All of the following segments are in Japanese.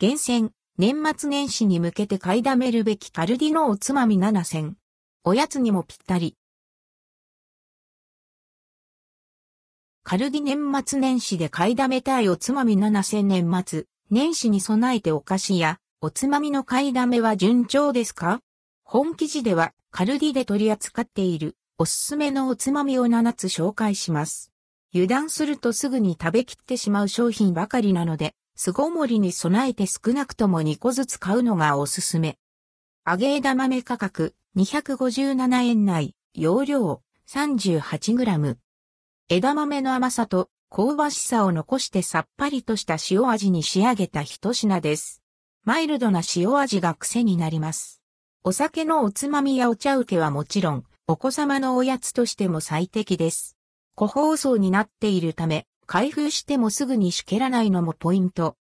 厳選、年末年始に向けて買いだめるべきカルディのおつまみ7選。おやつにもぴったり。カルディ年末年始で買いだめたいおつまみ7選年末、年始に備えてお菓子やおつまみの買いだめは順調ですか？本記事ではカルディで取り扱っているおすすめのおつまみを7つ紹介します。油断するとすぐに食べきってしまう商品ばかりなので、巣ごもりに備えて少なくとも2個ずつ買うのがおすすめ。揚げ枝豆価格257円内、容量 38g。枝豆の甘さと香ばしさを残してさっぱりとした塩味に仕上げた一品です。マイルドな塩味が癖になります。お酒のおつまみやお茶受けはもちろん、お子様のおやつとしても最適です。個包装になっているため、開封してもすぐにしけらないのもポイント。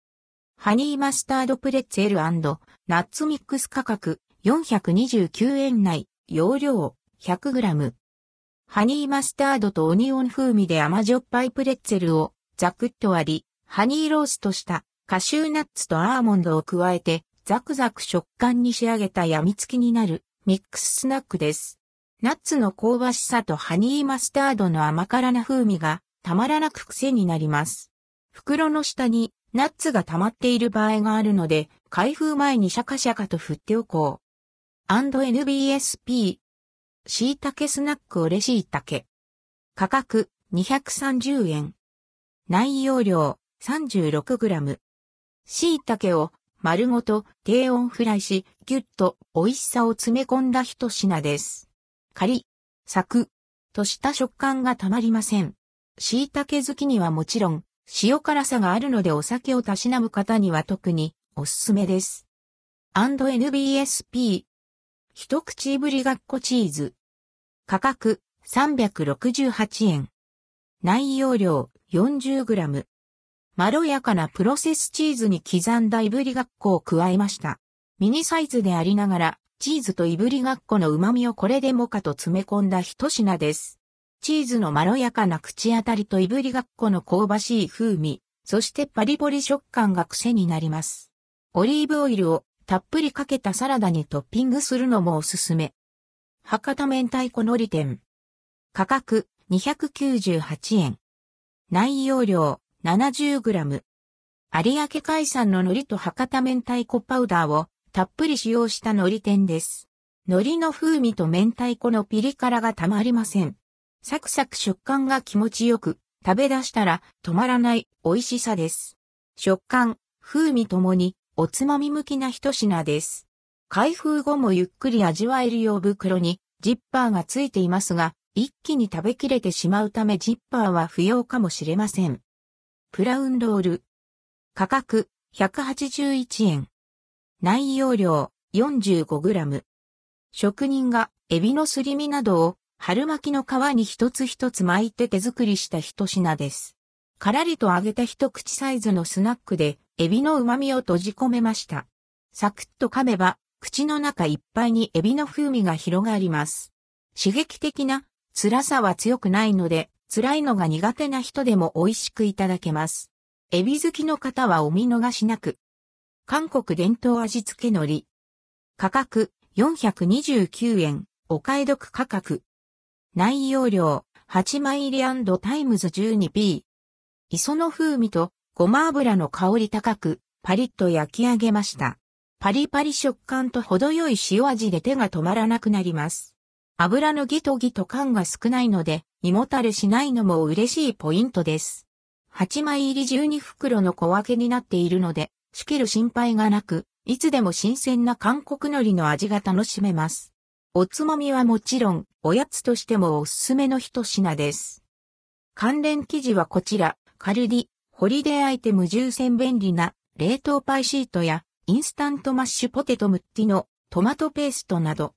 ハニーマスタードプレッツェルナッツミックス価格429円内、容量 100g。ハニーマスタードとオニオン風味で甘じょっぱいプレッツェルをザクッと割り、ハニーローストしたカシューナッツとアーモンドを加えてザクザク食感に仕上げた病みつきになるミックススナックです。ナッツの香ばしさとハニーマスタードの甘辛な風味がたまらなく癖になります。袋の下にナッツが溜まっている場合があるので、開封前にシャカシャカと振っておこう。&NBSP 椎茸スナックオレシイタケ。価格230円。内容量 36g。椎茸を丸ごと低温フライし、ぎゅっと美味しさを詰め込んだ一品です。カリ、サク、とした食感がたまりません。椎茸好きにはもちろん、塩辛さがあるのでお酒をたしなむ方には特におすすめです。&NBSP 一口ぶりがっこチーズ。価格368円。内容量 40g。まろやかなプロセスチーズに刻んだいぶりがっこを加えました。ミニサイズでありながら、チーズといぶりがっこの旨味をこれでもかと詰め込んだ一品です。チーズのまろやかな口当たりといぶりがっこの香ばしい風味、そしてパリポリ食感が癖になります。オリーブオイルをたっぷりかけたサラダにトッピングするのもおすすめ。博多明太子のり店。価格298円。内容量 70g。有明海産の海苔と博多明太子パウダーをたっぷり使用した海苔店です。海苔の風味と明太子のピリ辛がたまりません。サクサク食感が気持ちよく、食べ出したら止まらない美味しさです。食感、風味ともにおつまみ向きな一品です。開封後もゆっくり味わえるよう袋にジッパーがついていますが、一気に食べきれてしまうためジッパーは不要かもしれません。プラウンロール。価格181円。内容量 45g。職人がエビのすり身などを春巻きの皮に一つ一つ巻いて手作りした一品です。からりと揚げた一口サイズのスナックでエビの旨味を閉じ込めました。サクッと噛めば、口の中いっぱいにエビの風味が広がります。刺激的な辛さは強くないので、辛いのが苦手な人でも美味しくいただけます。エビ好きの方はお見逃しなく。韓国伝統味付け海苔。価格429円、お買い得価格。内容量8枚入りタイムズ 12p。磯の風味とごま油の香り高く、パリッと焼き上げました。パリパリ食感と程よい塩味で手が止まらなくなります。油のギトギト感が少ないので、胃もたれしないのも嬉しいポイントです。8枚入り12袋の小分けになっているので、湿気る心配がなく、いつでも新鮮な韓国海苔の味が楽しめます。おつまみはもちろん、おやつとしてもおすすめの一品です。関連記事はこちら、カルディ、ホリデーアイテム10選便利な冷凍パイシートやインスタントマッシュポテトムッティのトマトペーストなど